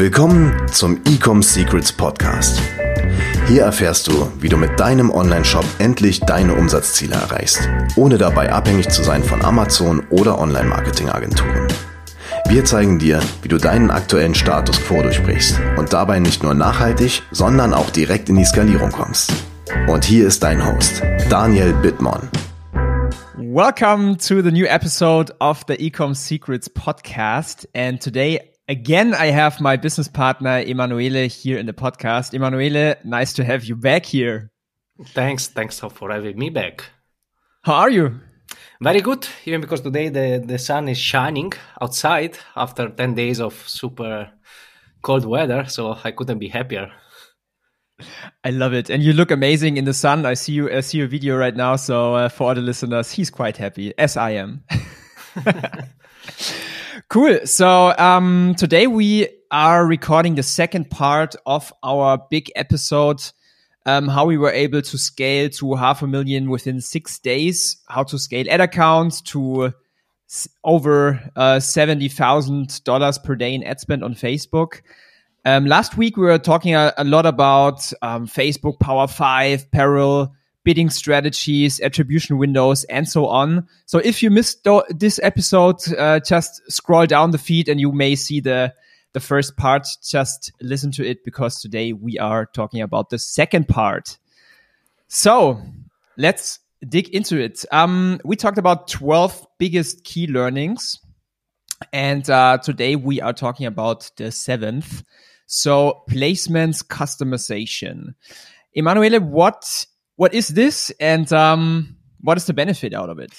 Willkommen zum Ecom Secrets Podcast. Hier erfährst du, wie du mit deinem Online-Shop endlich deine Umsatzziele erreichst, ohne dabei abhängig zu sein von Amazon oder Online-Marketing-Agenturen. Wir zeigen dir, wie du deinen aktuellen Status quo durchbrichst und dabei nicht nur nachhaltig, sondern auch direkt in die Skalierung kommst. Und hier ist dein Host, Daniel Bittmann. Welcome to the new episode of the Ecom Secrets podcast. And today, again, I have my business partner, Emanuele, here in the podcast. Emanuele, nice to have you back here. Thanks. Thanks for having me back. How are you? Very good, even because today the, the sun is shining outside after 10 days of super cold weather, so I couldn't be happier. I love it, and you look amazing in the sun. I see you. I see your video right now. So uh, for all the listeners, he's quite happy, as I am. cool. So um, today we are recording the second part of our big episode um, how we were able to scale to half a million within six days, how to scale ad accounts to over uh, $70,000 per day in ad spend on Facebook. Um, last week, we were talking a, a lot about um, Facebook Power 5, Peril, bidding strategies, attribution windows, and so on. So if you missed this episode, uh, just scroll down the feed and you may see the the first part, just listen to it because today we are talking about the second part. So let's dig into it. Um, we talked about 12 biggest key learnings. And uh, today we are talking about the seventh. So placements customization. Emanuele, what what is this and um, what is the benefit out of it?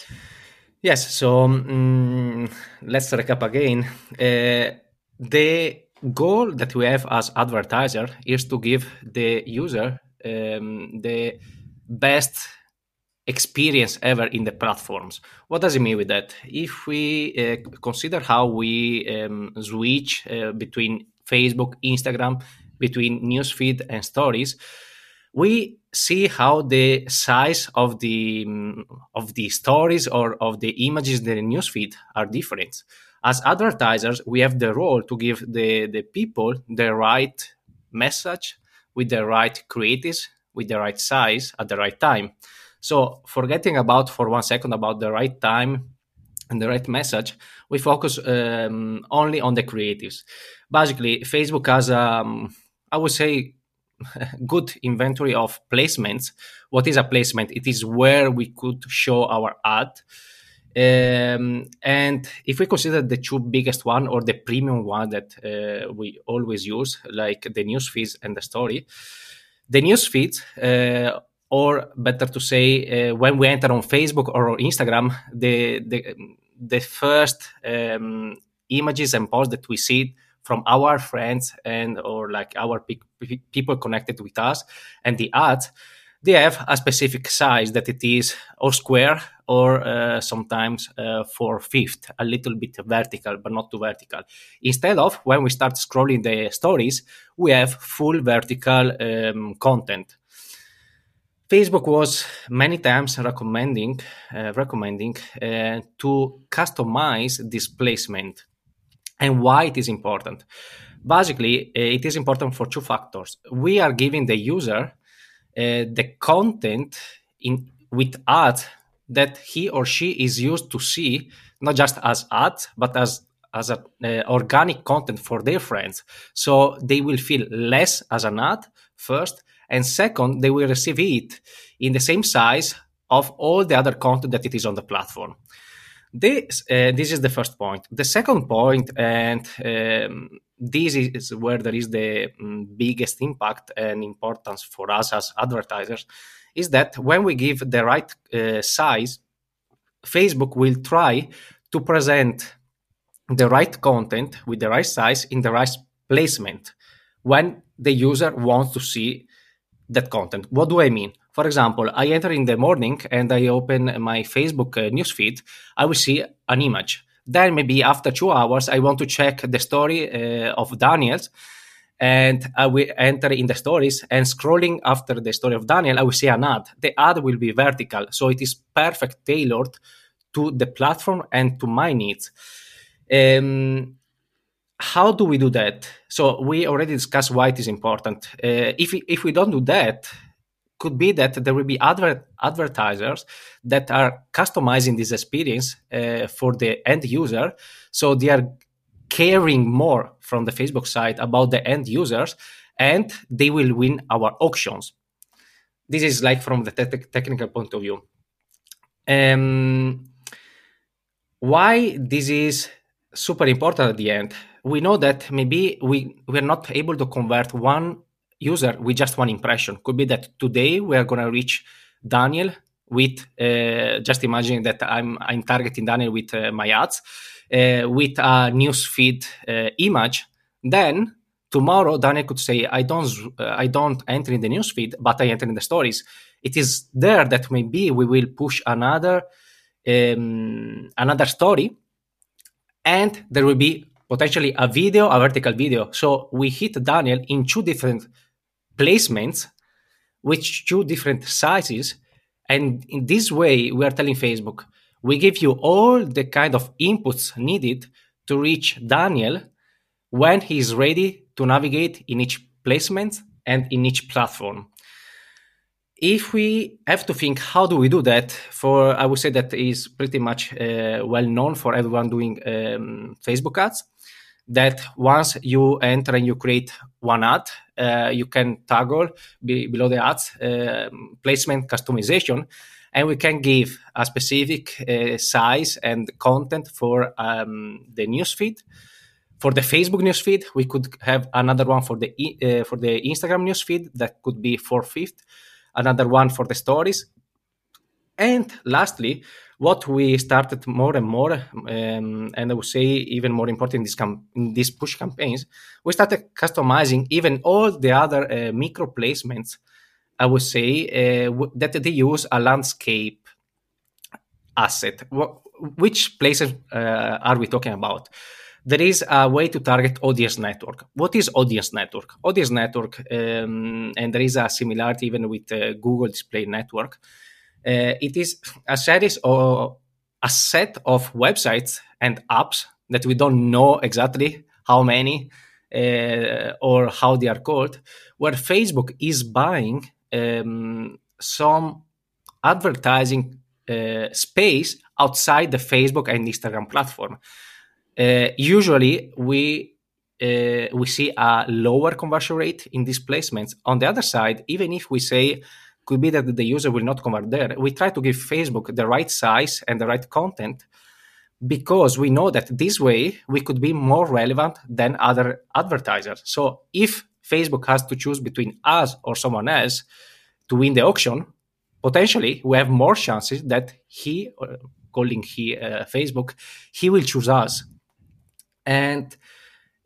Yes, so um, let's recap again. Uh, the goal that we have as advertiser is to give the user um, the best experience ever in the platforms. What does it mean with that? If we uh, consider how we um, switch uh, between Facebook, Instagram, between newsfeed and stories, we see how the size of the um, of the stories or of the images in the newsfeed are different as advertisers, we have the role to give the, the people the right message with the right creatives, with the right size at the right time. So, forgetting about for one second about the right time and the right message, we focus um, only on the creatives. Basically, Facebook has, um, I would say, good inventory of placements. What is a placement? It is where we could show our ad um, and if we consider the two biggest one or the premium one that uh, we always use, like the news feeds and the story, the news feeds, uh, or better to say, uh, when we enter on Facebook or on Instagram, the the the first um, images and posts that we see from our friends and or like our pe- people connected with us and the ads they have a specific size that it is or square or uh, sometimes uh, four fifth, a little bit vertical, but not too vertical. Instead of when we start scrolling the stories, we have full vertical um, content. Facebook was many times recommending uh, recommending uh, to customize this placement, and why it is important. Basically, uh, it is important for two factors. We are giving the user uh, the content in with ads that he or she is used to see not just as ads but as as a uh, organic content for their friends so they will feel less as an ad first and second they will receive it in the same size of all the other content that it is on the platform this uh, this is the first point. The second point and um, this is where there is the um, biggest impact and importance for us as advertisers is that when we give the right uh, size facebook will try to present the right content with the right size in the right placement when the user wants to see that content. What do i mean for example i enter in the morning and i open my facebook uh, newsfeed i will see an image then maybe after two hours, I want to check the story uh, of Daniel's, and I will enter in the stories and scrolling after the story of Daniel, I will see an ad. The ad will be vertical, so it is perfect tailored to the platform and to my needs. Um, how do we do that? So we already discussed why it is important. Uh, if if we don't do that, could be that there will be other advertisers that are customizing this experience uh, for the end user. So they are caring more from the Facebook side about the end users, and they will win our auctions. This is like from the te- technical point of view. Um, why this is super important at the end? We know that maybe we we're not able to convert one user with just one impression. Could be that today we are going to reach Daniel with uh, just imagine that I'm I'm targeting Daniel with uh, my ads uh, with a newsfeed uh, image. Then tomorrow Daniel could say I don't uh, I don't enter in the newsfeed, but I enter in the stories. It is there that maybe we will push another um, another story, and there will be potentially a video, a vertical video. So we hit Daniel in two different placements with two different sizes. And in this way, we are telling Facebook, we give you all the kind of inputs needed to reach Daniel when he is ready to navigate in each placement and in each platform. If we have to think how do we do that, for I would say that is pretty much uh, well known for everyone doing um, Facebook ads that once you enter and you create one ad, uh, you can toggle be, below the ads uh, placement customization, and we can give a specific uh, size and content for um, the newsfeed. For the Facebook newsfeed, we could have another one for the uh, for the Instagram newsfeed that could be four fifth, another one for the stories, and lastly, what we started more and more, um, and I would say even more important in, this in these push campaigns, we started customizing even all the other uh, micro placements. I would say uh, w- that they use a landscape asset. which places uh, are we talking about? There is a way to target audience network. What is audience network? Audience network, um, and there is a similarity even with uh, Google Display Network uh, it is a series or a set of websites and apps that we don't know exactly how many uh, or how they are called, where Facebook is buying um, some advertising uh, space outside the Facebook and Instagram platform. Uh, usually, we uh, we see a lower conversion rate in these placements. On the other side, even if we say could be that the user will not convert there. We try to give Facebook the right size and the right content because we know that this way we could be more relevant than other advertisers. So if Facebook has to choose between us or someone else to win the auction, potentially we have more chances that he, uh, calling he uh, Facebook, he will choose us. And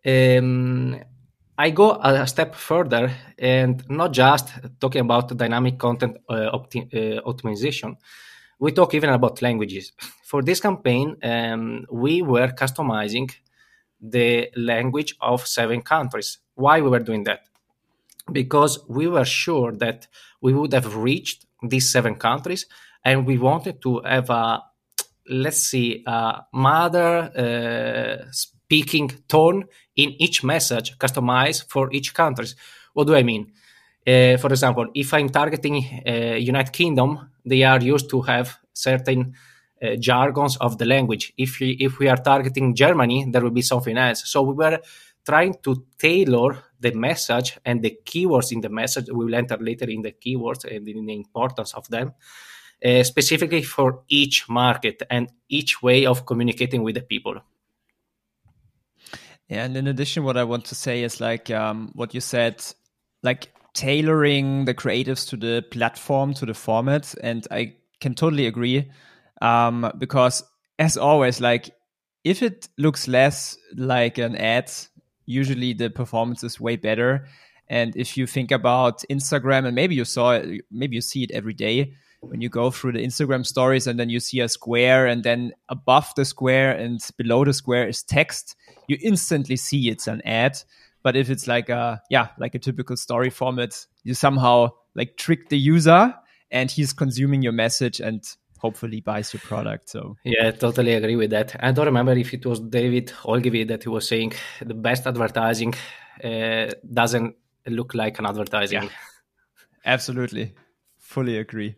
um, I go a step further and not just talking about dynamic content uh, opti- uh, optimization. We talk even about languages. For this campaign, um, we were customizing the language of seven countries. Why we were doing that? Because we were sure that we would have reached these seven countries, and we wanted to have a let's see a mother uh, speaking tone in each message customized for each country. What do I mean? Uh, for example, if I'm targeting uh, United Kingdom, they are used to have certain uh, jargons of the language. If we, if we are targeting Germany, there will be something else. So we were trying to tailor the message and the keywords in the message. We will enter later in the keywords and in the importance of them, uh, specifically for each market and each way of communicating with the people. And in addition, what I want to say is like um, what you said, like tailoring the creatives to the platform, to the format, and I can totally agree um, because, as always, like if it looks less like an ad, usually the performance is way better. And if you think about Instagram, and maybe you saw it, maybe you see it every day, when you go through the Instagram stories and then you see a square and then above the square and below the square is text, you instantly see it's an ad. But if it's like a yeah, like a typical story format, you somehow like trick the user and he's consuming your message and hopefully buys your product. So yeah, totally agree with that. I don't remember if it was David Ogilvy that he was saying the best advertising uh, doesn't look like an advertising. Yeah. Absolutely, fully agree.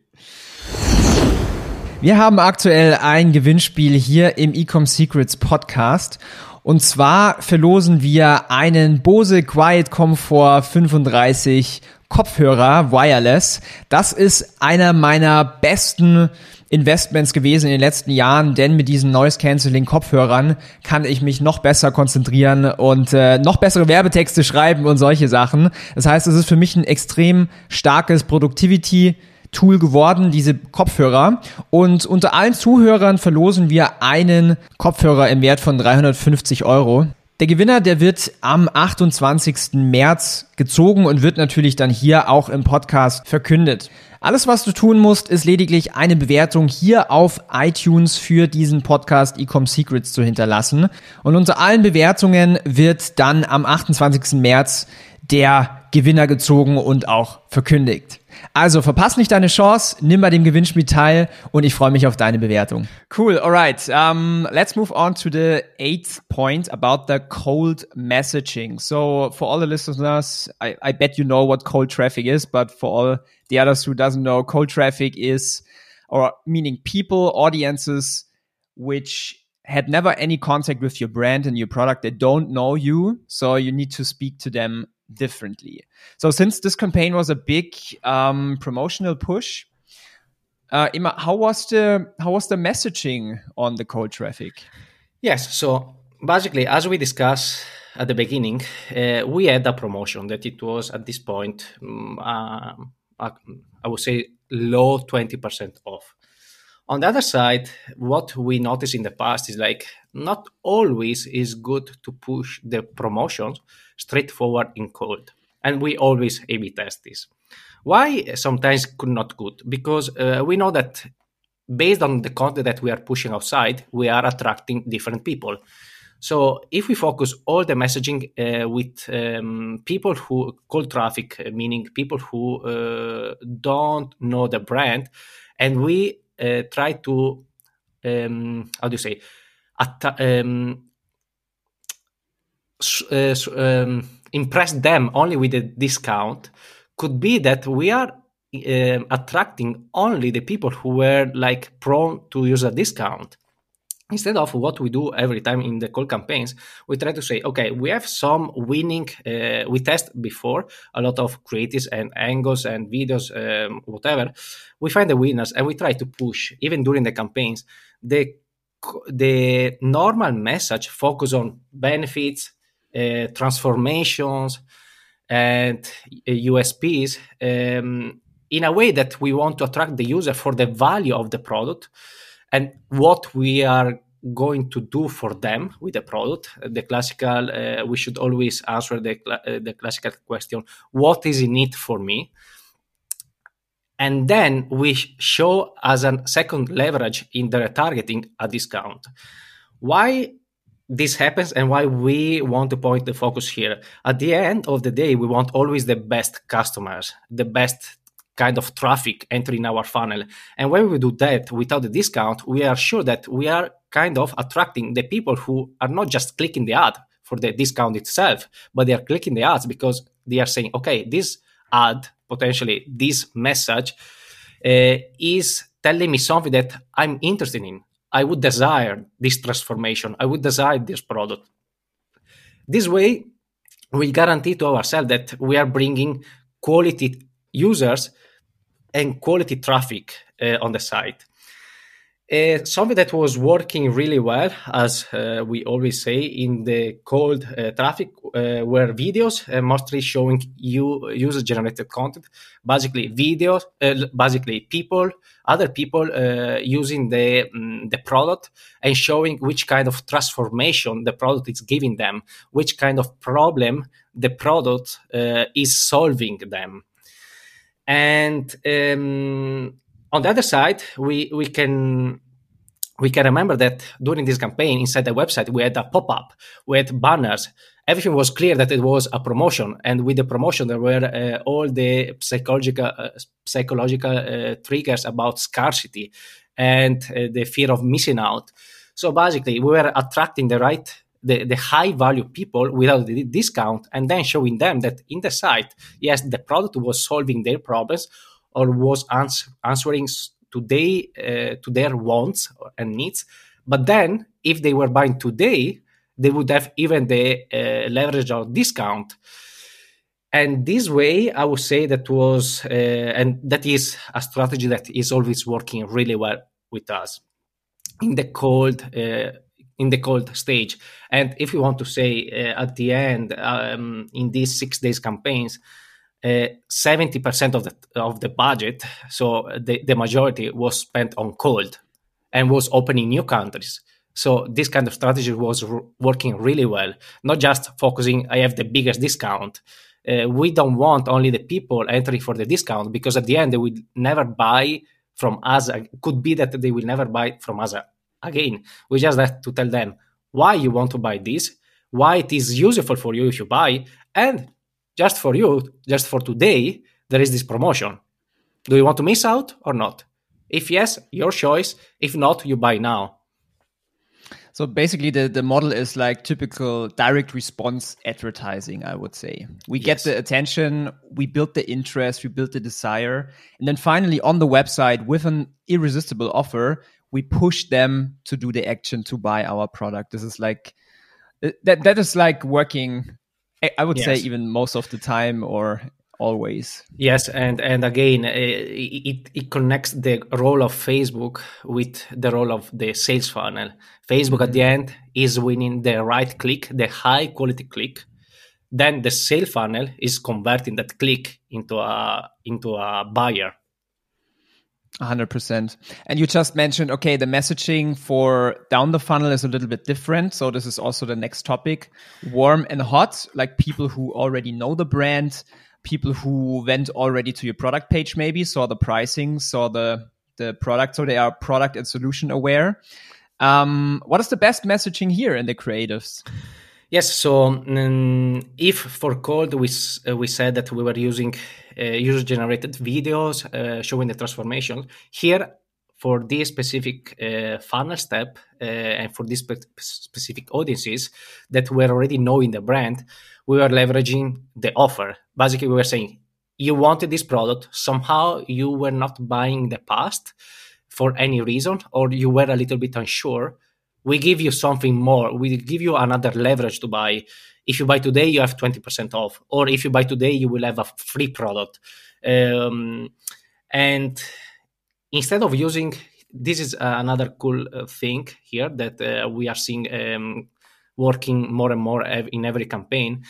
Wir haben aktuell ein Gewinnspiel hier im Ecom Secrets Podcast. Und zwar verlosen wir einen Bose Quiet Comfort 35 Kopfhörer wireless. Das ist einer meiner besten Investments gewesen in den letzten Jahren, denn mit diesen Noise Cancelling Kopfhörern kann ich mich noch besser konzentrieren und äh, noch bessere Werbetexte schreiben und solche Sachen. Das heißt, es ist für mich ein extrem starkes Productivity Tool geworden, diese Kopfhörer. Und unter allen Zuhörern verlosen wir einen Kopfhörer im Wert von 350 Euro. Der Gewinner, der wird am 28. März gezogen und wird natürlich dann hier auch im Podcast verkündet. Alles, was du tun musst, ist lediglich eine Bewertung hier auf iTunes für diesen Podcast Ecom Secrets zu hinterlassen. Und unter allen Bewertungen wird dann am 28. März der Gewinner gezogen und auch verkündigt. Also verpass nicht deine Chance, nimm bei dem Gewinnspiel teil und ich freue mich auf deine Bewertung. Cool, alright. Um, let's move on to the eighth point about the cold messaging. So for all the listeners, I, I bet you know what cold traffic is, but for all the others who doesn't know, cold traffic is, or meaning people, audiences, which had never any contact with your brand and your product. They don't know you. So you need to speak to them differently. So since this campaign was a big um, promotional push, uh, Ima, how was the how was the messaging on the cold traffic? Yes, so basically, as we discussed at the beginning, uh, we had a promotion that it was at this point, um, I would say, low twenty percent off. On the other side, what we noticed in the past is like not always is good to push the promotions straightforward in code. And we always A-B test this. Why sometimes could not good? Because uh, we know that based on the content that we are pushing outside, we are attracting different people. So if we focus all the messaging uh, with um, people who cold traffic, uh, meaning people who uh, don't know the brand, and we uh, try to um, how do you say at- um, uh, um, impress them only with a discount could be that we are uh, attracting only the people who were like prone to use a discount instead of what we do every time in the call campaigns we try to say okay we have some winning uh, we test before a lot of creatives and angles and videos um, whatever. We find the winners and we try to push even during the campaigns the the normal message focus on benefits uh, transformations and USPs uh, um, in a way that we want to attract the user for the value of the product and what we are going to do for them with the product. The classical, uh, we should always answer the, uh, the classical question, what is in it for me? And then we show as a second leverage in the retargeting a discount. Why this happens and why we want to point the focus here. At the end of the day, we want always the best customers, the best kind of traffic entering our funnel. And when we do that without the discount, we are sure that we are kind of attracting the people who are not just clicking the ad for the discount itself, but they are clicking the ads because they are saying, okay, this ad, potentially this message, uh, is telling me something that I'm interested in. I would desire this transformation. I would desire this product. This way, we guarantee to ourselves that we are bringing quality users and quality traffic uh, on the site. Uh, something that was working really well, as uh, we always say in the cold uh, traffic, uh, were videos, uh, mostly showing you user-generated content. Basically, videos, basically people, other people using the um, the product and showing which kind of transformation the product is giving them, which kind of problem the product is solving them. And um, on the other side, we we can we can remember that during this campaign inside the website we had a pop-up with banners everything was clear that it was a promotion and with the promotion there were uh, all the psychological uh, psychological uh, triggers about scarcity and uh, the fear of missing out. So basically, we were attracting the right, the, the high value people without the discount, and then showing them that in the site, yes, the product was solving their problems or was ans- answering to, they, uh, to their wants and needs. But then, if they were buying today, they would have even the uh, leverage or discount and this way i would say that was uh, and that is a strategy that is always working really well with us in the cold uh, in the cold stage and if you want to say uh, at the end um, in these six days campaigns uh, 70% of the of the budget so the, the majority was spent on cold and was opening new countries so this kind of strategy was r- working really well not just focusing i have the biggest discount uh, we don't want only the people entering for the discount because at the end they will never buy from us. Could be that they will never buy from us again. We just have to tell them why you want to buy this, why it is useful for you if you buy, and just for you, just for today, there is this promotion. Do you want to miss out or not? If yes, your choice. If not, you buy now. So basically, the, the model is like typical direct response advertising, I would say. We yes. get the attention, we build the interest, we build the desire. And then finally, on the website, with an irresistible offer, we push them to do the action to buy our product. This is like, uh, that, that is like working, I would yes. say, even most of the time or always yes and and again uh, it it connects the role of facebook with the role of the sales funnel facebook mm-hmm. at the end is winning the right click the high quality click then the sales funnel is converting that click into a into a buyer 100% and you just mentioned okay the messaging for down the funnel is a little bit different. So this is also the next topic. Warm and hot like people who already know the brand people who went already to your product page maybe saw the pricing saw the the product. So they are product and solution aware. Um, what is the best messaging here in the creatives? Yes so um, if for cold we uh, we said that we were using uh, user generated videos uh, showing the transformation here for this specific uh, funnel step uh, and for these spe- specific audiences that were already knowing the brand we were leveraging the offer. Basically, we were saying you wanted this product, somehow you were not buying the past for any reason, or you were a little bit unsure. We give you something more. We give you another leverage to buy. If you buy today, you have 20% off. Or if you buy today, you will have a free product. Um, and instead of using this is another cool uh, thing here that uh, we are seeing um, working more and more in every campaign.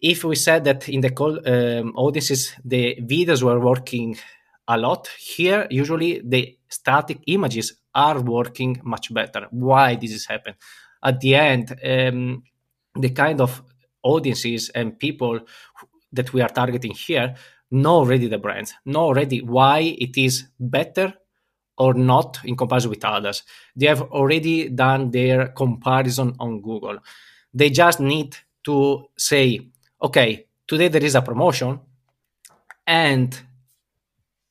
If we said that in the call um, audiences, the videos were working a lot, here usually the static images are working much better. Why this is happening? At the end, um, the kind of audiences and people that we are targeting here know already the brand, know already why it is better or not in comparison with others. They have already done their comparison on Google. They just need to say, okay, today there is a promotion and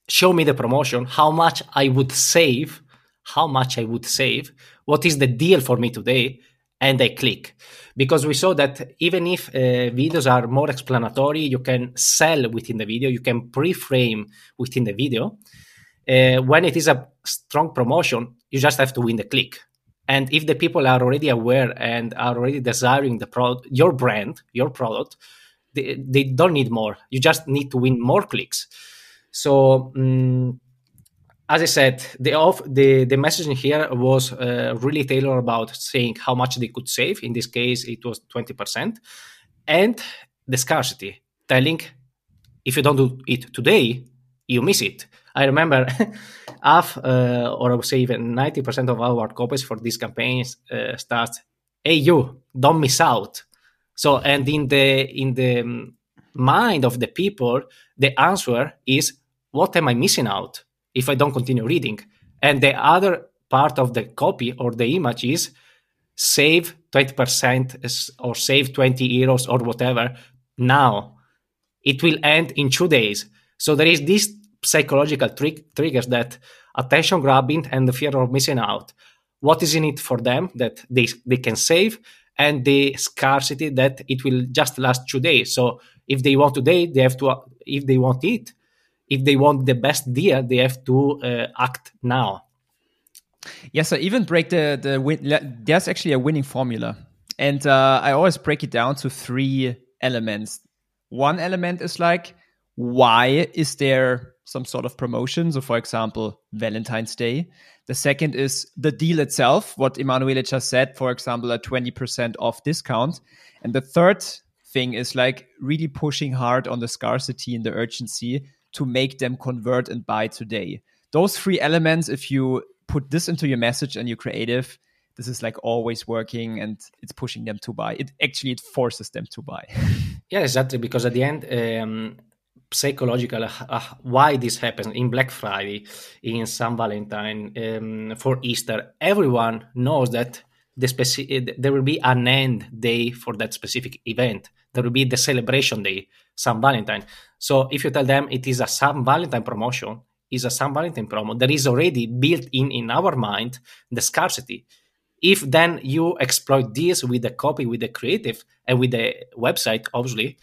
show me the promotion, how much I would save, how much I would save, what is the deal for me today, and they click. Because we saw that even if uh, videos are more explanatory, you can sell within the video, you can pre frame within the video uh, when it is a strong promotion, you just have to win the click. And if the people are already aware and are already desiring the product, your brand, your product, they, they don't need more. You just need to win more clicks. So, um, as I said, the off, the the messaging here was uh, really tailored about saying how much they could save. In this case, it was twenty percent, and the scarcity, telling if you don't do it today, you miss it. I remember half, uh, or I would say even 90% of our copies for these campaigns uh, starts, hey, you, don't miss out. So, and in the, in the mind of the people, the answer is, what am I missing out if I don't continue reading? And the other part of the copy or the image is, save 20% or save 20 euros or whatever now. It will end in two days. So there is this psychological trick, triggers that attention grabbing and the fear of missing out. What is in it for them that they, they can save and the scarcity that it will just last two days. So if they want today, they have to, if they want it, if they want the best deal, they have to uh, act now. Yes, so even break the, the win, there's actually a winning formula. And uh, I always break it down to three elements. One element is like, why is there some sort of promotion? So, for example, Valentine's Day. The second is the deal itself, what Emanuele just said, for example, a 20% off discount. And the third thing is like really pushing hard on the scarcity and the urgency to make them convert and buy today. Those three elements, if you put this into your message and your creative, this is like always working and it's pushing them to buy. It actually it forces them to buy. yeah, exactly. Because at the end, um, psychological uh, why this happens in Black Friday, in San Valentine, um, for Easter, everyone knows that the speci- there will be an end day for that specific event. There will be the celebration day, San Valentine. So if you tell them it is a San Valentine promotion, is a San Valentine promo, there is already built in in our mind the scarcity. If then you exploit this with the copy, with the creative, and with the website, obviously,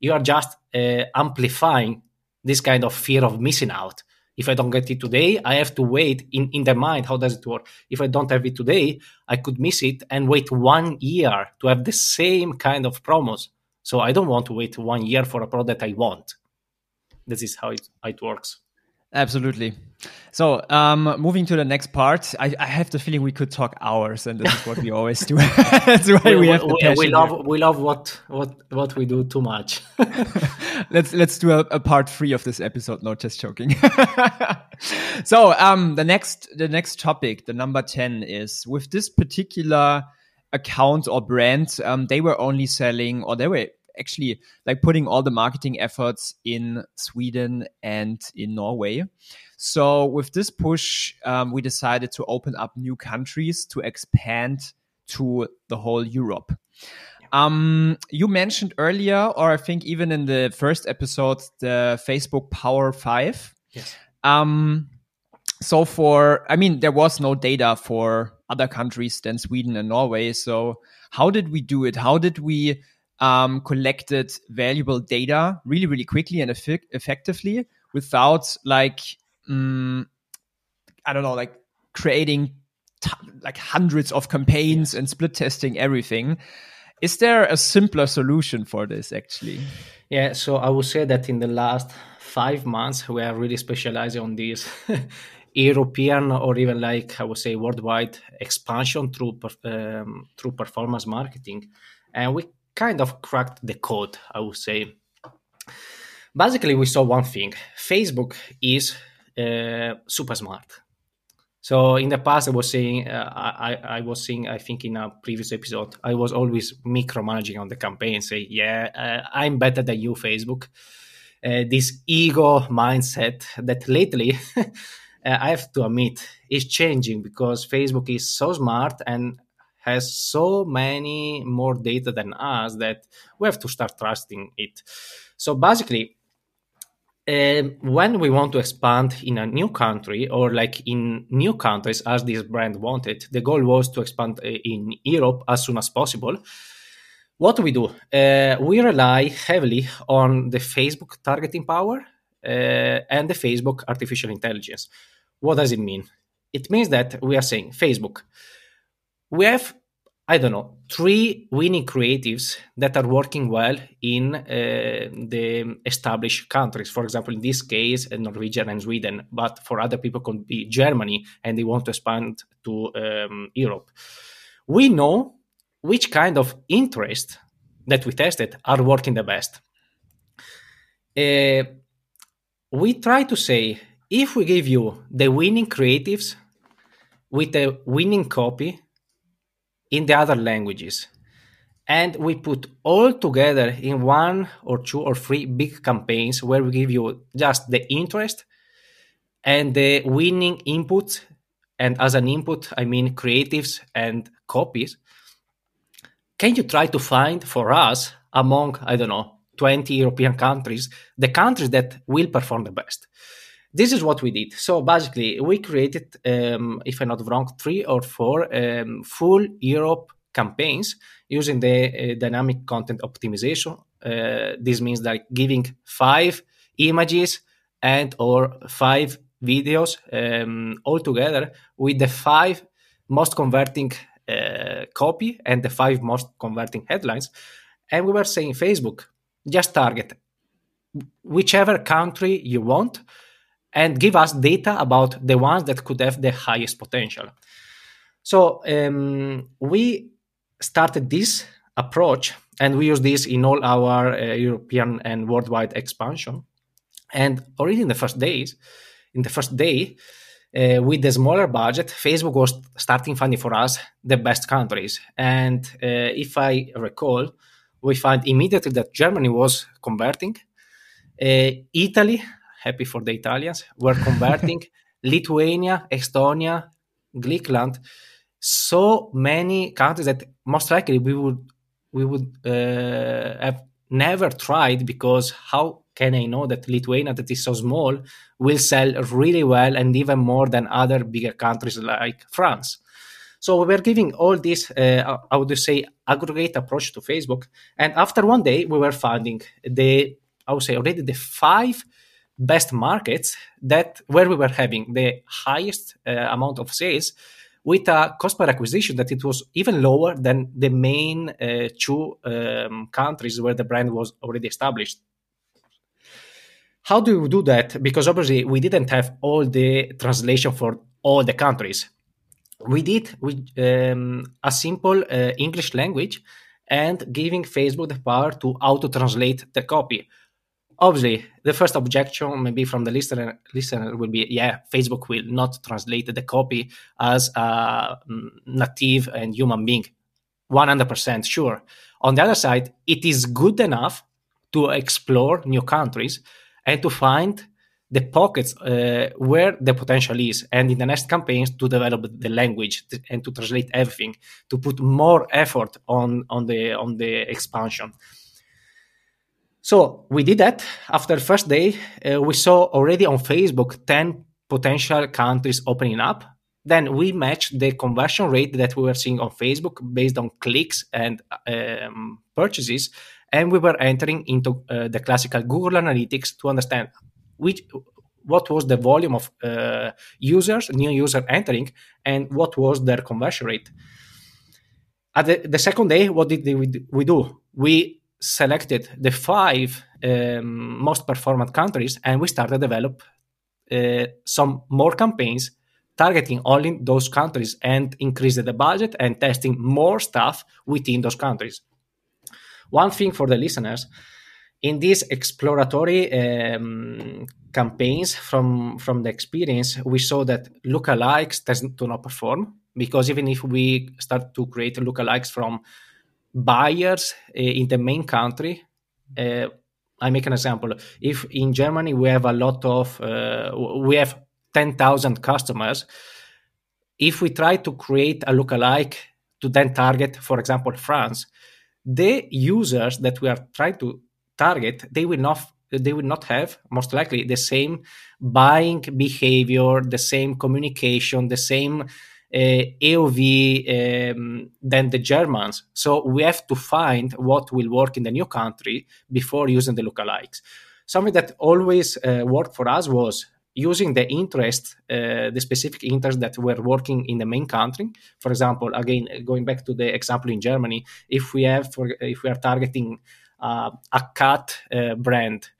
you are just uh, amplifying this kind of fear of missing out. If I don't get it today, I have to wait in, in the mind. How does it work? If I don't have it today, I could miss it and wait one year to have the same kind of promos. So I don't want to wait one year for a product I want. This is how it, it works. Absolutely. So, um, moving to the next part, I, I, have the feeling we could talk hours, and this is what we always do. That's why we, we have the we, we love here. we love what what what we do too much. let's let's do a, a, part three of this episode. Not just joking. so, um, the next the next topic, the number ten, is with this particular account or brand, um, they were only selling, or they were actually like putting all the marketing efforts in Sweden and in Norway. So with this push, um, we decided to open up new countries to expand to the whole Europe. Um, you mentioned earlier, or I think even in the first episode, the Facebook Power Five. Yes. Um, so for, I mean, there was no data for other countries than Sweden and Norway. So how did we do it? How did we um, collected valuable data really, really quickly and eff- effectively without like, um, I don't know, like creating like hundreds of campaigns and split testing everything. Is there a simpler solution for this actually? Yeah, so I would say that in the last five months, we are really specializing on this European or even like I would say worldwide expansion through um, through performance marketing, and we kind of cracked the code, I would say. Basically, we saw one thing Facebook is uh, super smart. So in the past, I was saying, uh, I, I was saying, I think in a previous episode, I was always micromanaging on the campaign, say, yeah, uh, I'm better than you, Facebook. Uh, this ego mindset that lately, uh, I have to admit, is changing because Facebook is so smart and has so many more data than us that we have to start trusting it. So basically, uh, when we want to expand in a new country or like in new countries as this brand wanted, the goal was to expand uh, in Europe as soon as possible. What do we do? Uh, we rely heavily on the Facebook targeting power uh, and the Facebook artificial intelligence. What does it mean? It means that we are saying, Facebook, we have I don't know, three winning creatives that are working well in uh, the established countries. For example, in this case, uh, Norwegian and Sweden, but for other people, could be Germany and they want to expand to um, Europe. We know which kind of interest that we tested are working the best. Uh, we try to say if we give you the winning creatives with a winning copy in the other languages. And we put all together in one or two or three big campaigns where we give you just the interest and the winning inputs. And as an input, I mean creatives and copies. Can you try to find for us among, I don't know, 20 European countries, the countries that will perform the best? This is what we did. So basically, we created, um, if I'm not wrong, three or four um, full Europe campaigns using the uh, dynamic content optimization. Uh, this means like giving five images and or five videos um, all together with the five most converting uh, copy and the five most converting headlines. And we were saying Facebook, just target whichever country you want and give us data about the ones that could have the highest potential. So um, we started this approach and we use this in all our uh, European and worldwide expansion. And already in the first days, in the first day, uh, with the smaller budget, Facebook was starting finding for us the best countries. And uh, if I recall, we find immediately that Germany was converting, uh, Italy, happy for the Italians, were converting, Lithuania, Estonia, Greekland, so many countries that most likely we would we would uh, have never tried because how can I know that Lithuania, that is so small, will sell really well and even more than other bigger countries like France? So we were giving all this, uh, I would say, aggregate approach to Facebook. And after one day, we were finding the, I would say, already the five best markets that where we were having the highest uh, amount of sales with a cost per acquisition that it was even lower than the main uh, two um, countries where the brand was already established. How do you do that? Because obviously we didn't have all the translation for all the countries. We did with um, a simple uh, English language and giving Facebook the power to auto translate the copy obviously the first objection maybe from the listener listener will be yeah facebook will not translate the copy as a mm, native and human being. 100% sure. On the other side it is good enough to explore new countries and to find the pockets uh, where the potential is and in the next campaigns to develop the language and to translate everything to put more effort on on the on the expansion so we did that. After the first day, uh, we saw already on Facebook 10 potential countries opening up. Then we matched the conversion rate that we were seeing on Facebook based on clicks and um, purchases. And we were entering into uh, the classical Google Analytics to understand which what was the volume of uh, users, new user entering, and what was their conversion rate. At the, the second day, what did we, we do? We selected the five um, most performant countries and we started to develop uh, some more campaigns targeting only those countries and increase the budget and testing more stuff within those countries. One thing for the listeners in these exploratory um, campaigns from from the experience, we saw that lookalikes tend to not perform because even if we start to create lookalikes from buyers uh, in the main country. Uh, I make an example. If in Germany we have a lot of, uh, we have 10,000 customers, if we try to create a lookalike to then target, for example, France, the users that we are trying to target, they will not they will not have most likely the same buying behavior, the same communication, the same AOV um, than the Germans. So we have to find what will work in the new country before using the lookalikes. Something that always uh, worked for us was using the interest, uh, the specific interest that were working in the main country. For example, again, going back to the example in Germany, if we have, for, if we are targeting uh, a cat uh, brand,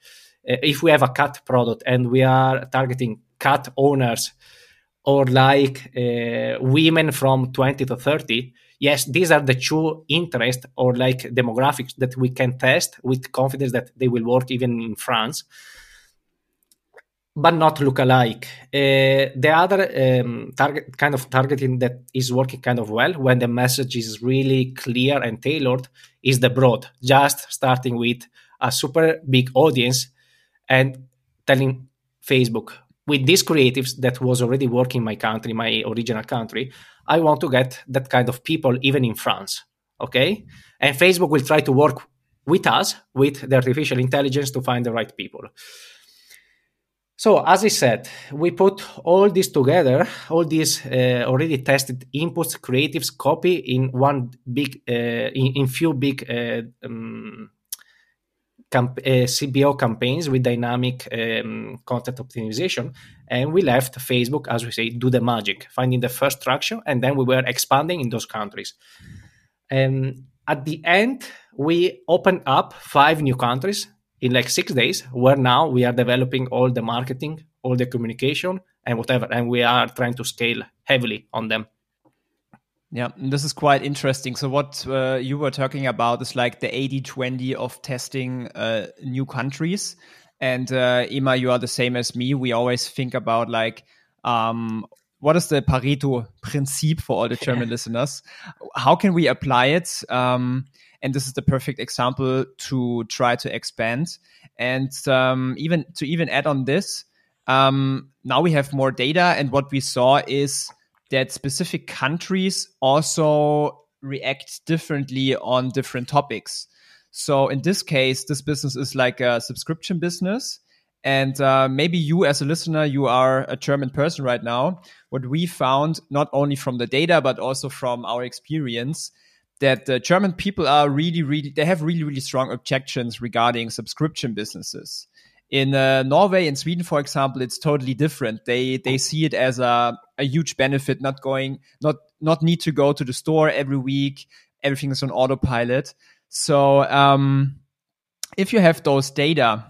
if we have a cat product and we are targeting cat owners or like uh, women from 20 to 30 yes these are the two interests or like demographics that we can test with confidence that they will work even in france but not look alike. Uh, the other um, target kind of targeting that is working kind of well when the message is really clear and tailored is the broad just starting with a super big audience and telling facebook with these creatives that was already working in my country, my original country, I want to get that kind of people even in France. Okay. And Facebook will try to work with us, with the artificial intelligence to find the right people. So, as I said, we put all this together, all these uh, already tested inputs, creatives, copy in one big, uh, in, in, few big uh, um, camp- uh, CBO campaigns with dynamic um, content optimization. And we left Facebook, as we say, do the magic, finding the first traction, and then we were expanding in those countries. And at the end, we opened up five new countries in like six days where now we are developing all the marketing all the communication and whatever and we are trying to scale heavily on them yeah this is quite interesting. So what uh, you were talking about is like the 80-20 of testing uh, new countries. And uh, Ima, you are the same as me. We always think about like um, what is the Pareto principle for all the German listeners? How can we apply it? Um, and this is the perfect example to try to expand. And um, even to even add on this um, now we have more data. And what we saw is that specific countries also react differently on different topics. So in this case this business is like a subscription business. And uh, maybe you as a listener you are a german person right now. What we found not only from the data but also from our experience that the German people are really, really, they have really, really strong objections regarding subscription businesses. In uh, Norway and Sweden, for example, it's totally different. They they see it as a, a huge benefit, not going, not not need to go to the store every week. Everything is on autopilot. So um, if you have those data,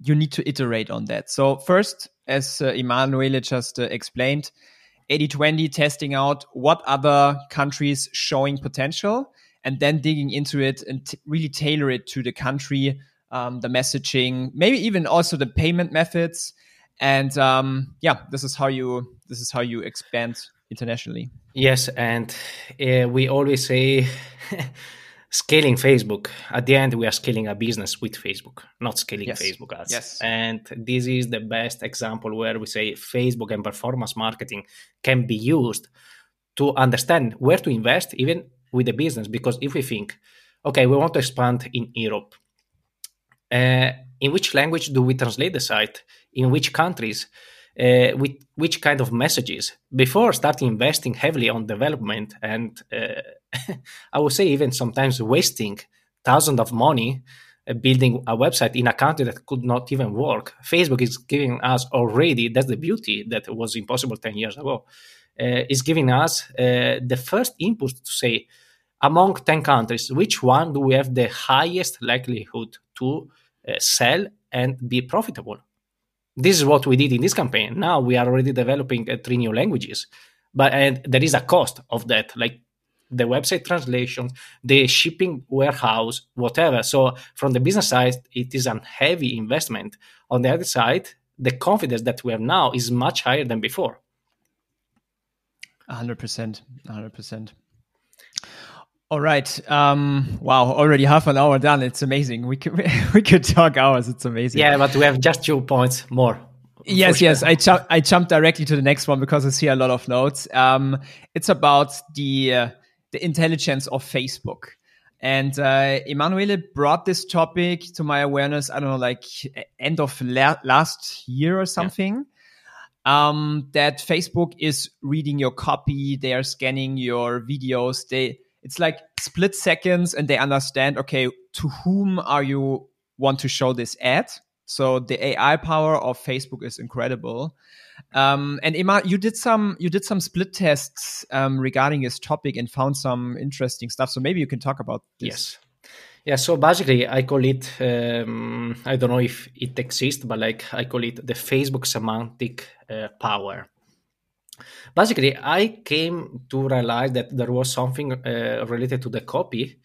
you need to iterate on that. So first, as uh, Emanuele just uh, explained, 80-20 testing out what other countries showing potential and then digging into it and t- really tailor it to the country um, the messaging maybe even also the payment methods and um, yeah this is how you this is how you expand internationally yes and uh, we always say scaling Facebook. At the end, we are scaling a business with Facebook, not scaling yes. Facebook ads. Yes. And this is the best example where we say Facebook and performance marketing can be used to understand where to invest, even with the business. Because if we think, okay, we want to expand in Europe, uh, in which language do we translate the site? In which countries? Uh, with which kind of messages before starting investing heavily on development and uh, I would say even sometimes wasting thousands of money uh, building a website in a country that could not even work. Facebook is giving us already, that's the beauty that was impossible 10 years ago, uh, is giving us uh, the first input to say, among 10 countries, which one do we have the highest likelihood to uh, sell and be profitable? This is what we did in this campaign. Now we are already developing uh, three new languages, but and there is a cost of that. Like the website translation, the shipping warehouse, whatever. So from the business side, it is a heavy investment. On the other side, the confidence that we have now is much higher than before. 100%. 100%. All right. Um, wow. Already half an hour done. It's amazing. We could we could talk hours. It's amazing. Yeah, but we have just two points more. Yes, yes. I jump I jumped directly to the next one because I see a lot of notes. Um, it's about the uh, the intelligence of Facebook. And uh, Emanuele brought this topic to my awareness, I don't know, like end of la- last year or something. Yeah. Um, that Facebook is reading your copy, they are scanning your videos. They it's like split seconds, and they understand. Okay, to whom are you want to show this ad? So the AI power of Facebook is incredible. Um, and Emma, you did some you did some split tests um, regarding this topic and found some interesting stuff. So maybe you can talk about this. Yes. Yeah, so basically, I call it, um, I don't know if it exists, but like I call it the Facebook semantic uh, power. Basically, I came to realize that there was something uh, related to the copy.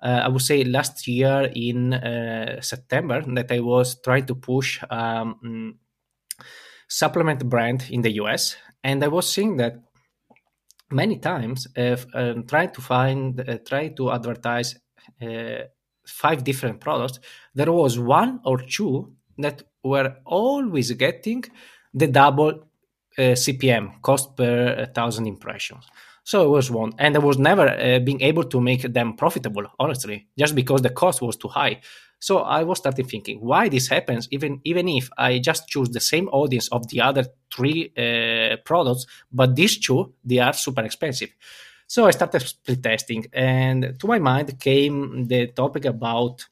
Uh, I would say last year in uh, September that I was trying to push um, supplement brand in the US, and I was seeing that many times if um, trying to find uh, try to advertise uh, five different products there was one or two that were always getting the double uh, cpm cost per thousand impressions So it was one, and I was never uh, being able to make them profitable, honestly, just because the cost was too high. So I was starting thinking why this happens, even even if I just choose the same audience of the other three uh, products, but these two they are super expensive. So I started split testing, and to my mind came the topic about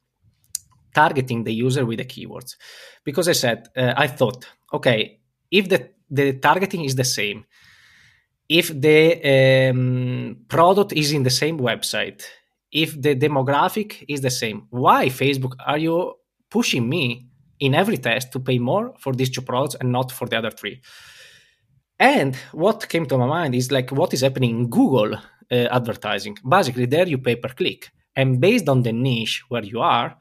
targeting the user with the keywords, because I said uh, I thought, okay, if the the targeting is the same, if the um, product is in the same website, if the demographic is the same, why Facebook are you pushing me in every test to pay more for these two products and not for the other three? And what came to my mind is like what is happening in Google uh, advertising. Basically, there you pay per click, and based on the niche where you are,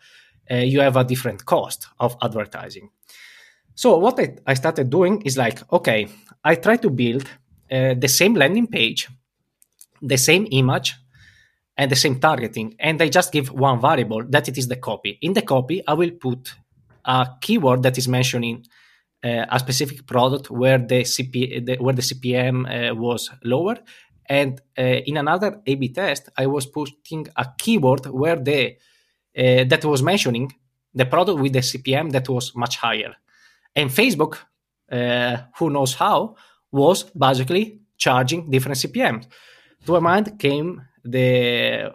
uh, you have a different cost of advertising. So what I, I started doing is like, okay, I try to build uh, the same landing page, the same image, and the same targeting, and I just give one variable that it is the copy. In the copy, I will put a keyword that is mentioning uh, a specific product where the, CP, the, where the CPM uh, was lower, and uh, in another A/B test, I was putting a keyword where the uh, that was mentioning the product with the CPM that was much higher. And Facebook, uh, who knows how, was basically charging different CPMs. To my mind came the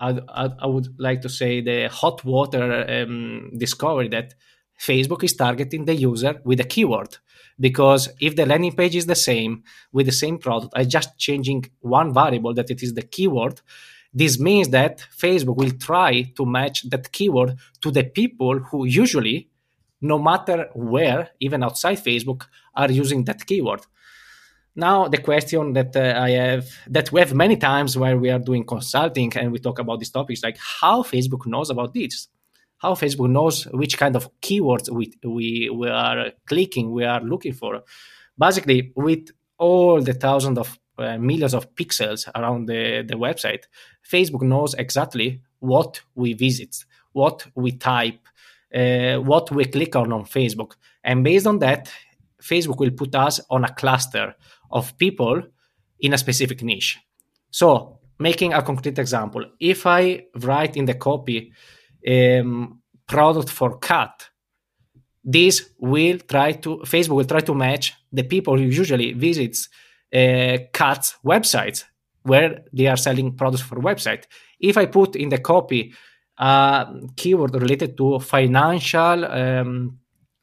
I, I, I, would like to say the hot water um, discovery that Facebook is targeting the user with a keyword. Because if the landing page is the same with the same product, I just changing one variable that it is the keyword. This means that Facebook will try to match that keyword to the people who usually, no matter where, even outside Facebook, are using that keyword. Now the question that uh, I have that we have many times where we are doing consulting and we talk about these topics, like how Facebook knows about this, how Facebook knows which kind of keywords we we, we are clicking, we are looking for. Basically, with all the thousands of uh, millions of pixels around the, the website, Facebook knows exactly what we visit, what we type, uh, what we click on on Facebook, and based on that, Facebook will put us on a cluster of people in a specific niche. So, making a concrete example, if I write in the copy um, product for cat, this will try to Facebook will try to match the people who usually visits uh, cats websites where they are selling products for website. If I put in the copy keyword related to financial um,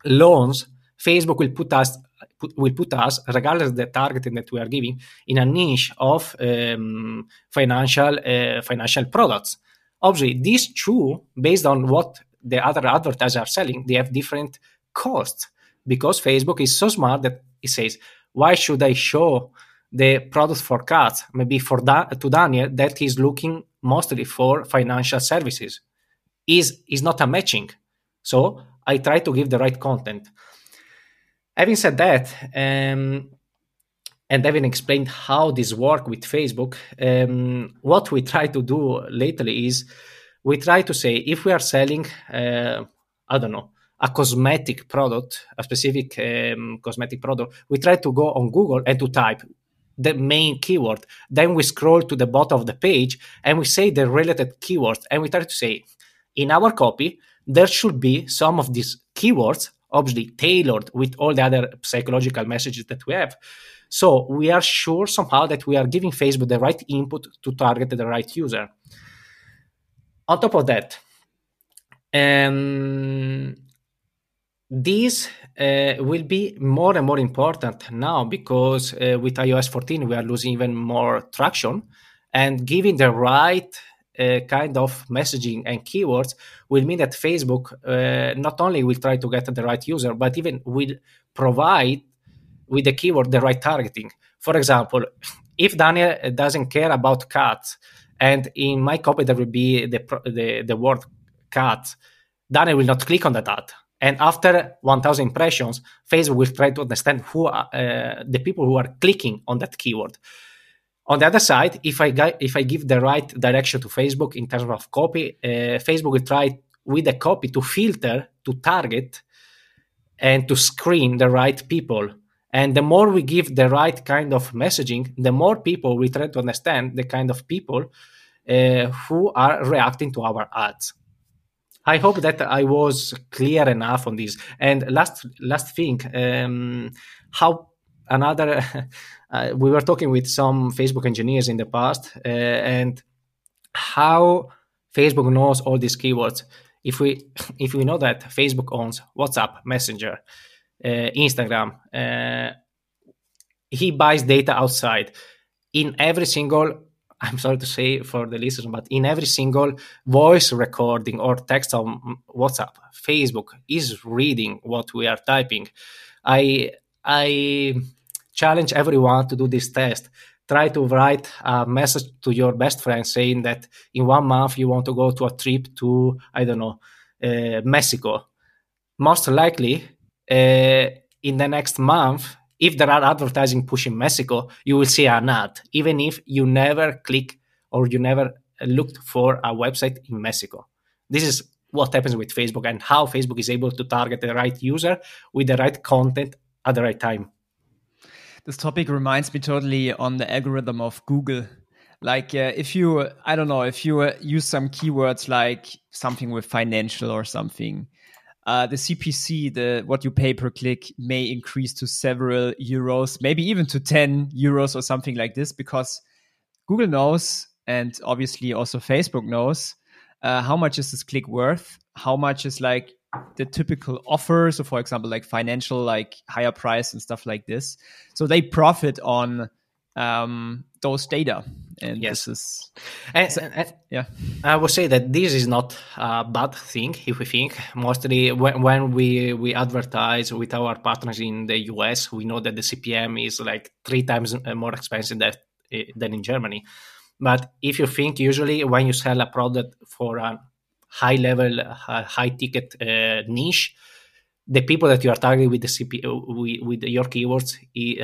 loans, Facebook will put us put, will put us, regardless of the targeting that we are giving, in a niche of um, financial uh, financial products. Obviously, these two, based on what the other advertisers are selling, they have different costs because Facebook is so smart that it says, "Why should I show the product for cats? Maybe for da- to Daniel that is looking mostly for financial services." Is is not a matching. So I try to give the right content. Having said that, um, and having explained how this work with Facebook, um, what we try to do lately is we try to say if we are selling, uh, I don't know, a cosmetic product, a specific um, cosmetic product, we try to go on Google and to type the main keyword. Then we scroll to the bottom of the page and we say the related keywords. And we try to say in our copy, there should be some of these keywords obviously tailored with all the other psychological messages that we have. So we are sure somehow that we are giving Facebook the right input to target the right user. On top of that, um, this uh, will be more and more important now because uh, with iOS 14 we are losing even more traction and giving the right uh, kind of messaging and keywords will mean that Facebook uh, not only will try to get the right user, but even will provide with the keyword the right targeting. For example, if Daniel doesn't care about cats, and in my copy there will be the the, the word cat, Daniel will not click on that ad. And after 1,000 impressions, Facebook will try to understand who are, uh, the people who are clicking on that keyword. On the other side, if I if I give the right direction to Facebook in terms of copy, uh, Facebook will try with the copy to filter, to target, and to screen the right people. And the more we give the right kind of messaging, the more people we try to understand the kind of people uh, who are reacting to our ads. I hope that I was clear enough on this. And last last thing, um, how another uh, we were talking with some Facebook engineers in the past, uh, and how Facebook knows all these keywords. If we if we know that Facebook owns WhatsApp, Messenger, uh, Instagram, uh, he buys data outside in every single I'm sorry to say for the listeners, but in every single voice recording or text on WhatsApp, Facebook is reading what we are typing. I I challenge everyone to do this test. Try to write a message to your best friend saying that in one month you want to go to a trip to I don't know uh, Mexico. Most likely, uh, in the next month, if there are advertising pushing Mexico, you will see an ad, even if you never click or you never looked for a website in Mexico. This is what happens with Facebook and how Facebook is able to target the right user with the right content at the right time. This topic reminds me totally on the algorithm of Google. Like uh, if you, I don't know, if you uh, use some keywords like something with financial or something, uh, the CPC, the what you pay per click, may increase to several euros, maybe even to 10 euros or something like this, because Google knows, and obviously also Facebook knows, uh, how much is this click worth? How much is like the typical offer? So, for example, like financial, like higher price and stuff like this. So they profit on um, those data. And yes. this is, and, so, and, yeah. I would say that this is not a bad thing if we think. Mostly when, when we we advertise with our partners in the US, we know that the CPM is like three times more expensive that, eh, than in Germany. But if you think usually when you sell a product for a high level, high ticket uh, niche, the people that you are targeting with the CP with, with your keywords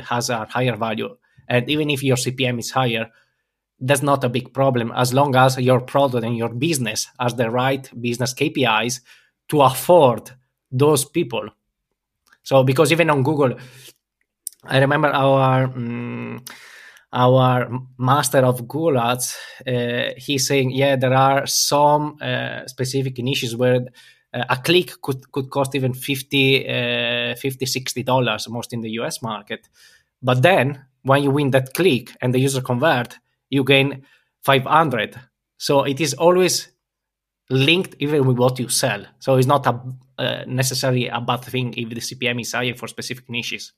has a higher value and even if your CPM is higher, that's not a big problem as long as your product and your business has the right business KPIs to afford those people. So because even on Google, I remember our um, our master of Ads, uh, he's saying, yeah, there are some uh, specific niches where uh, a click could, could cost even 50, uh, 50 60 dollars, most in the US market. But then when you win that click and the user convert, you gain 500. So it is always linked even with what you sell. So it's not a, uh, necessarily a bad thing if the CPM is higher for specific niches.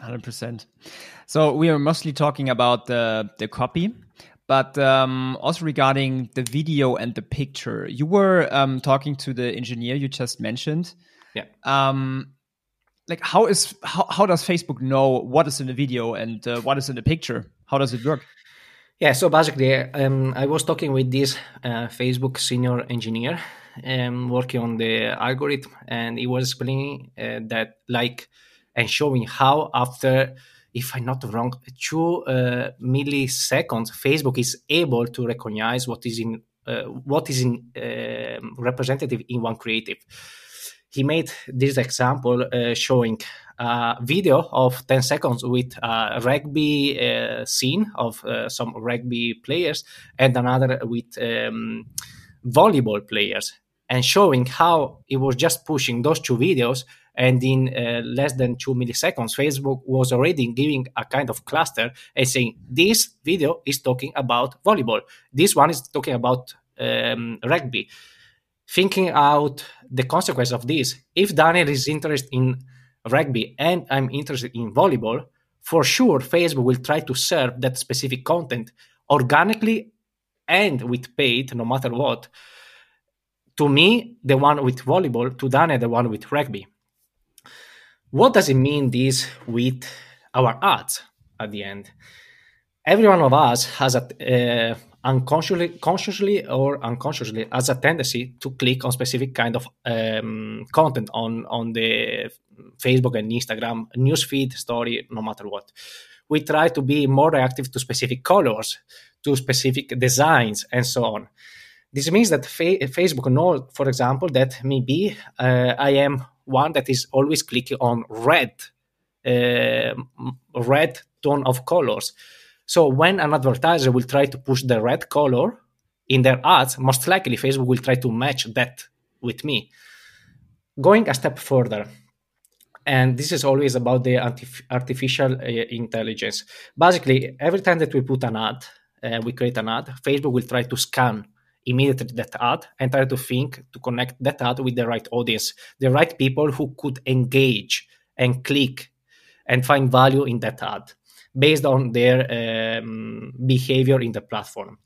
100%. So we are mostly talking about the, the copy, but um, also regarding the video and the picture. You were um, talking to the engineer you just mentioned. Yeah. Um, like how is how, how does facebook know what is in the video and uh, what is in the picture how does it work yeah so basically um, i was talking with this uh, facebook senior engineer um, working on the algorithm and he was explaining uh, that like and showing how after if i'm not wrong two uh, milliseconds facebook is able to recognize what is in uh, what is in um, representative in one creative. He made this example uh, showing a video of 10 seconds with a rugby uh, scene of uh, some rugby players and another with um, volleyball players and showing how it was just pushing those two videos and in uh, less than two milliseconds facebook was already giving a kind of cluster and saying this video is talking about volleyball this one is talking about um, rugby thinking out the consequence of this. If Daniel is interested in rugby and I'm interested in volleyball, for sure Facebook will try to serve that specific content organically and with paid, no matter what. To me, the one with volleyball, to Daniel, the one with rugby. What does it mean this with our ads at the end? Every one of us has a, uh, unconsciously consciously or unconsciously has a tendency to click on specific kind of um, content on on the facebook and instagram newsfeed story no matter what we try to be more reactive to specific colors to specific designs and so on this means that fa- facebook knows for example that maybe uh, i am one that is always clicking on red uh, red tone of colors. So when an advertiser will try to push the red color in their ads, most likely Facebook will try to match that with me. Going a step further, and this is always about the artificial uh, intelligence. Basically, every time that we put an ad, uh, we create an ad, Facebook will try to scan immediately that ad and try to think to connect that ad with the right audience, the right people who could engage and click and find value in that ad based on their um, behavior in the platform.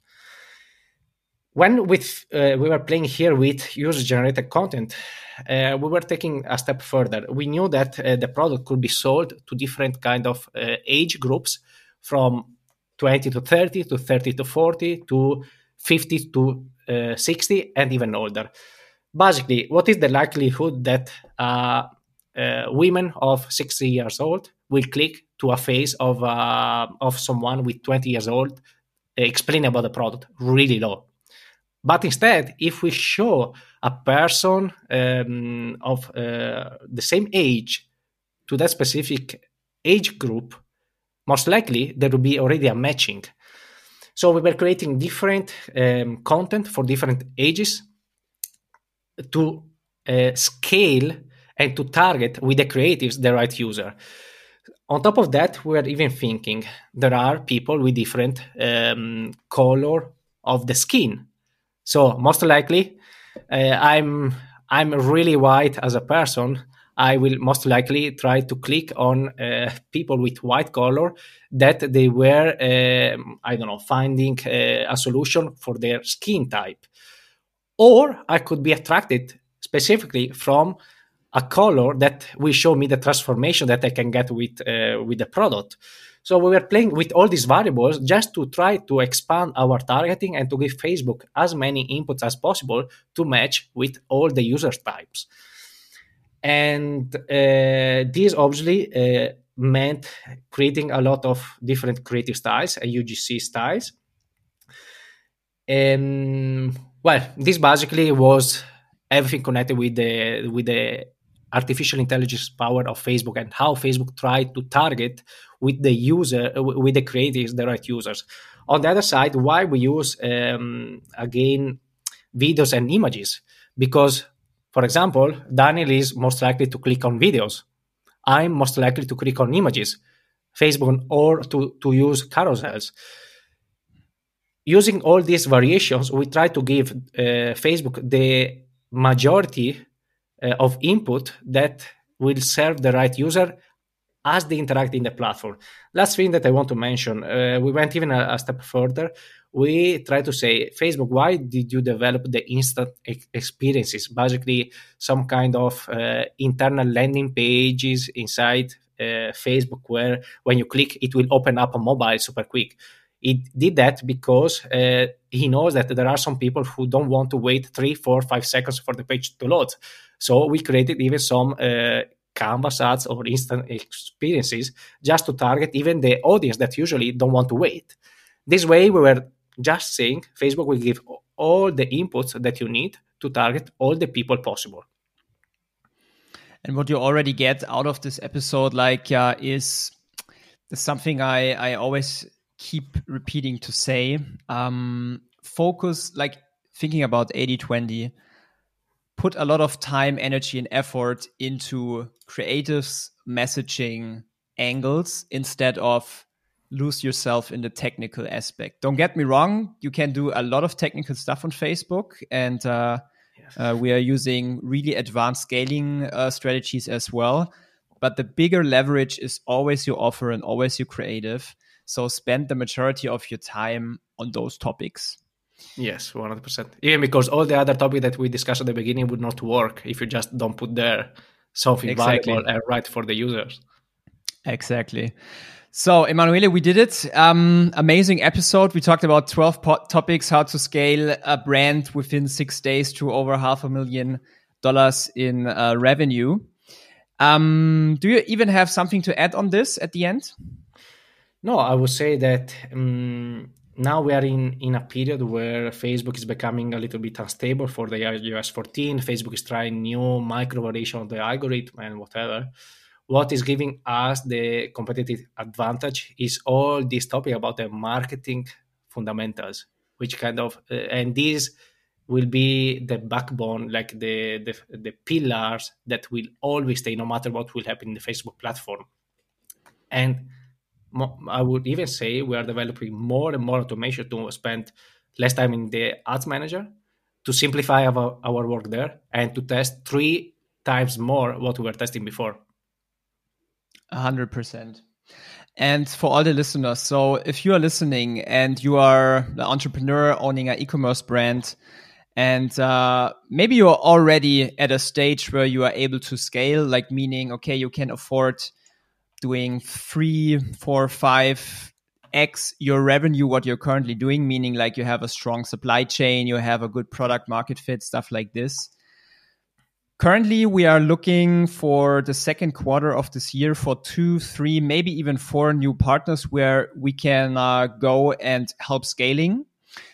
When with uh, we were playing here with user generated content, uh, we were taking a step further. We knew that uh, the product could be sold to different kind of uh, age groups, from 20 to 30 to 30 to 40 to 50 to uh, 60 and even older. Basically, what is the likelihood that uh, uh, women of 60 years old will click to a face of of someone with 20 years old explaining about the product? Really low. But instead, if we show a person um, of uh, the same age to that specific age group, most likely there will be already a matching. So we were creating different um, content for different ages to uh, scale and to target with the creatives the right user. On top of that, we are even thinking there are people with different um, color of the skin so most likely, uh, I'm I'm really white as a person. I will most likely try to click on uh, people with white color that they were, um, I don't know, finding uh, a solution for their skin type. Or I could be attracted specifically from a color that will show me the transformation that I can get with uh, with the product. So we were playing with all these variables just to try to expand our targeting and to give Facebook as many inputs as possible to match with all the user types. And uh, this obviously uh, meant creating a lot of different creative styles and UGC styles. And well, this basically was everything connected with the with the artificial intelligence power of Facebook and how Facebook tried to target with the user, uh, with the creatives, the right users. On the other side, why we use um, again videos and images? Because, for example, Daniel is most likely to click on videos. I'm most likely to click on images, Facebook, or to, to use carousels. Using all these variations, we try to give uh, Facebook the majority uh, of input that will serve the right user as they interact in the platform. Last thing that I want to mention, uh, we went even a, a, step further. We try to say, Facebook, why did you develop the instant ex- experiences? Basically, some kind of uh, internal landing pages inside uh, Facebook where when you click, it will open up a mobile super quick. It did that because uh, he knows that there are some people who don't want to wait three, four, five seconds for the page to load. So we created even some uh, canvas ads or instant experiences just to target even the audience that usually don't want to wait. This way, we were just saying Facebook will give all the inputs that you need to target all the people possible. And what you already get out of this episode, like, uh, is something I, I always keep repeating to say. Um, focus, like thinking about 80 20 put a lot of time, energy, and effort into creatives, messaging, angles instead of lose yourself in the technical aspect. Don't get me wrong, you can do a lot of technical stuff on Facebook, and uh, yes. uh, we are using really advanced scaling uh, strategies as well. But the bigger leverage is always your offer and always your creative. So spend the majority of your time on those topics. Yes, 100%. Even because all the other topic that we discussed at the beginning would not work if you just don't put there something exactly. valuable and right for the users. Exactly. So, Emanuele, we did it. Um, amazing episode. We talked about 12 po- topics, how to scale a brand within six days to over half a million dollars in uh, revenue. Um, do you even have something to add on this at the end? No, I would say that um, now we are in, in a period where Facebook is becoming a little bit unstable for the iOS 14. Facebook is trying new micro variation of the algorithm and whatever. What is giving us the competitive advantage is all this topic about the marketing fundamentals, which kind of uh, and these will be the backbone, like the, the the pillars that will always stay, no matter what will happen in the Facebook platform. And I would even say we are developing more and more automation to spend less time in the ads manager to simplify our, our work there and to test three times more what we were testing before. 100%. And for all the listeners, so if you are listening and you are an entrepreneur owning an e-commerce brand, and uh, maybe you're already at a stage where you are able to scale, like meaning, okay, you can afford doing three, four, five x your revenue what you're currently doing, meaning like you have a strong supply chain, you have a good product market fit, stuff like this. Currently, we are looking for the second quarter of this year for two, three, maybe even four new partners where we can uh, go and help scaling.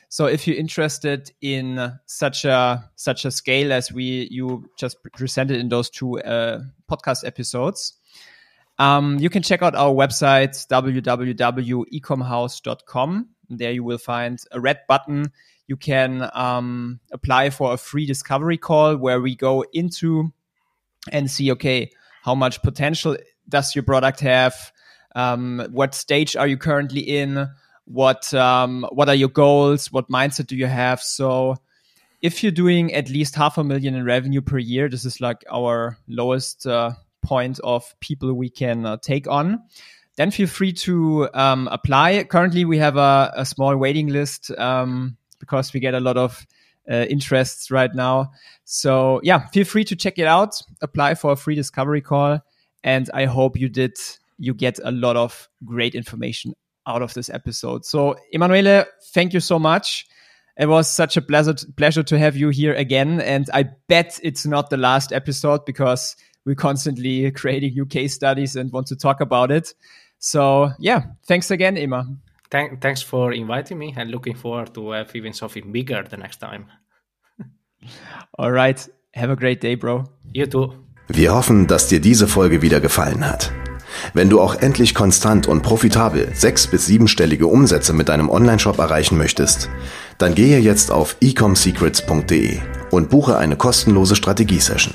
So, if you're interested in such a such a scale as we you just presented in those two uh, podcast episodes, um, you can check out our website www.ecomhouse.com. There you will find a red button you can um, apply for a free discovery call where we go into and see, okay, how much potential does your product have? Um, what stage are you currently in? What um, what are your goals? What mindset do you have? So, if you're doing at least half a million in revenue per year, this is like our lowest uh, point of people we can uh, take on. Then feel free to um, apply. Currently, we have a, a small waiting list. Um, because we get a lot of uh, interests right now. So yeah, feel free to check it out. Apply for a free discovery call, and I hope you did. You get a lot of great information out of this episode. So Emanuele, thank you so much. It was such a pleasure pleasure to have you here again, and I bet it's not the last episode because we're constantly creating new case studies and want to talk about it. So yeah, thanks again, Emma. Thank, thanks for inviting me and looking forward to have even something bigger the next time. All right. Have a great day, bro. You too. Wir hoffen, dass dir diese Folge wieder gefallen hat. Wenn du auch endlich konstant und profitabel sechs- bis siebenstellige Umsätze mit deinem Onlineshop erreichen möchtest, dann gehe jetzt auf ecomsecrets.de und buche eine kostenlose Strategiesession.